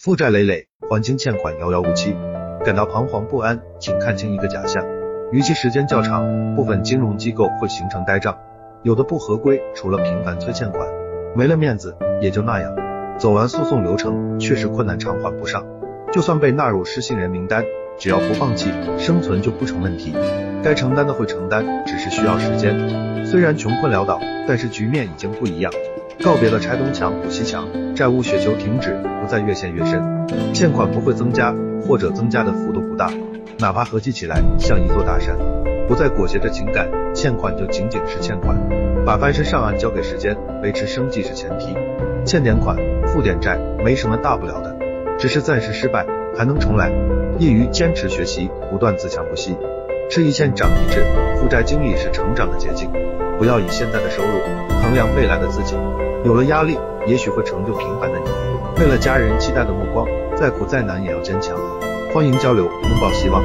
负债累累，还清欠款遥遥无期，感到彷徨不安，请看清一个假象：逾期时间较长，部分金融机构会形成呆账，有的不合规，除了频繁催欠款，没了面子也就那样。走完诉讼流程，确实困难偿还不上，就算被纳入失信人名单，只要不放弃，生存就不成问题。该承担的会承担，只是需要时间。虽然穷困潦倒，但是局面已经不一样。告别了拆东墙补西墙，债务雪球停止，不再越陷越深，欠款不会增加，或者增加的幅度不大，哪怕合计起来像一座大山，不再裹挟着情感，欠款就仅仅是欠款，把翻身上岸交给时间，维持生计是前提，欠点款，付点债，没什么大不了的，只是暂时失败，还能重来。业余坚持学习，不断自强不息，吃一堑长一智，负债经历是成长的捷径，不要以现在的收入衡量未来的自己。有了压力，也许会成就平凡的你。为了家人期待的目光，再苦再难也要坚强。欢迎交流，拥抱希望。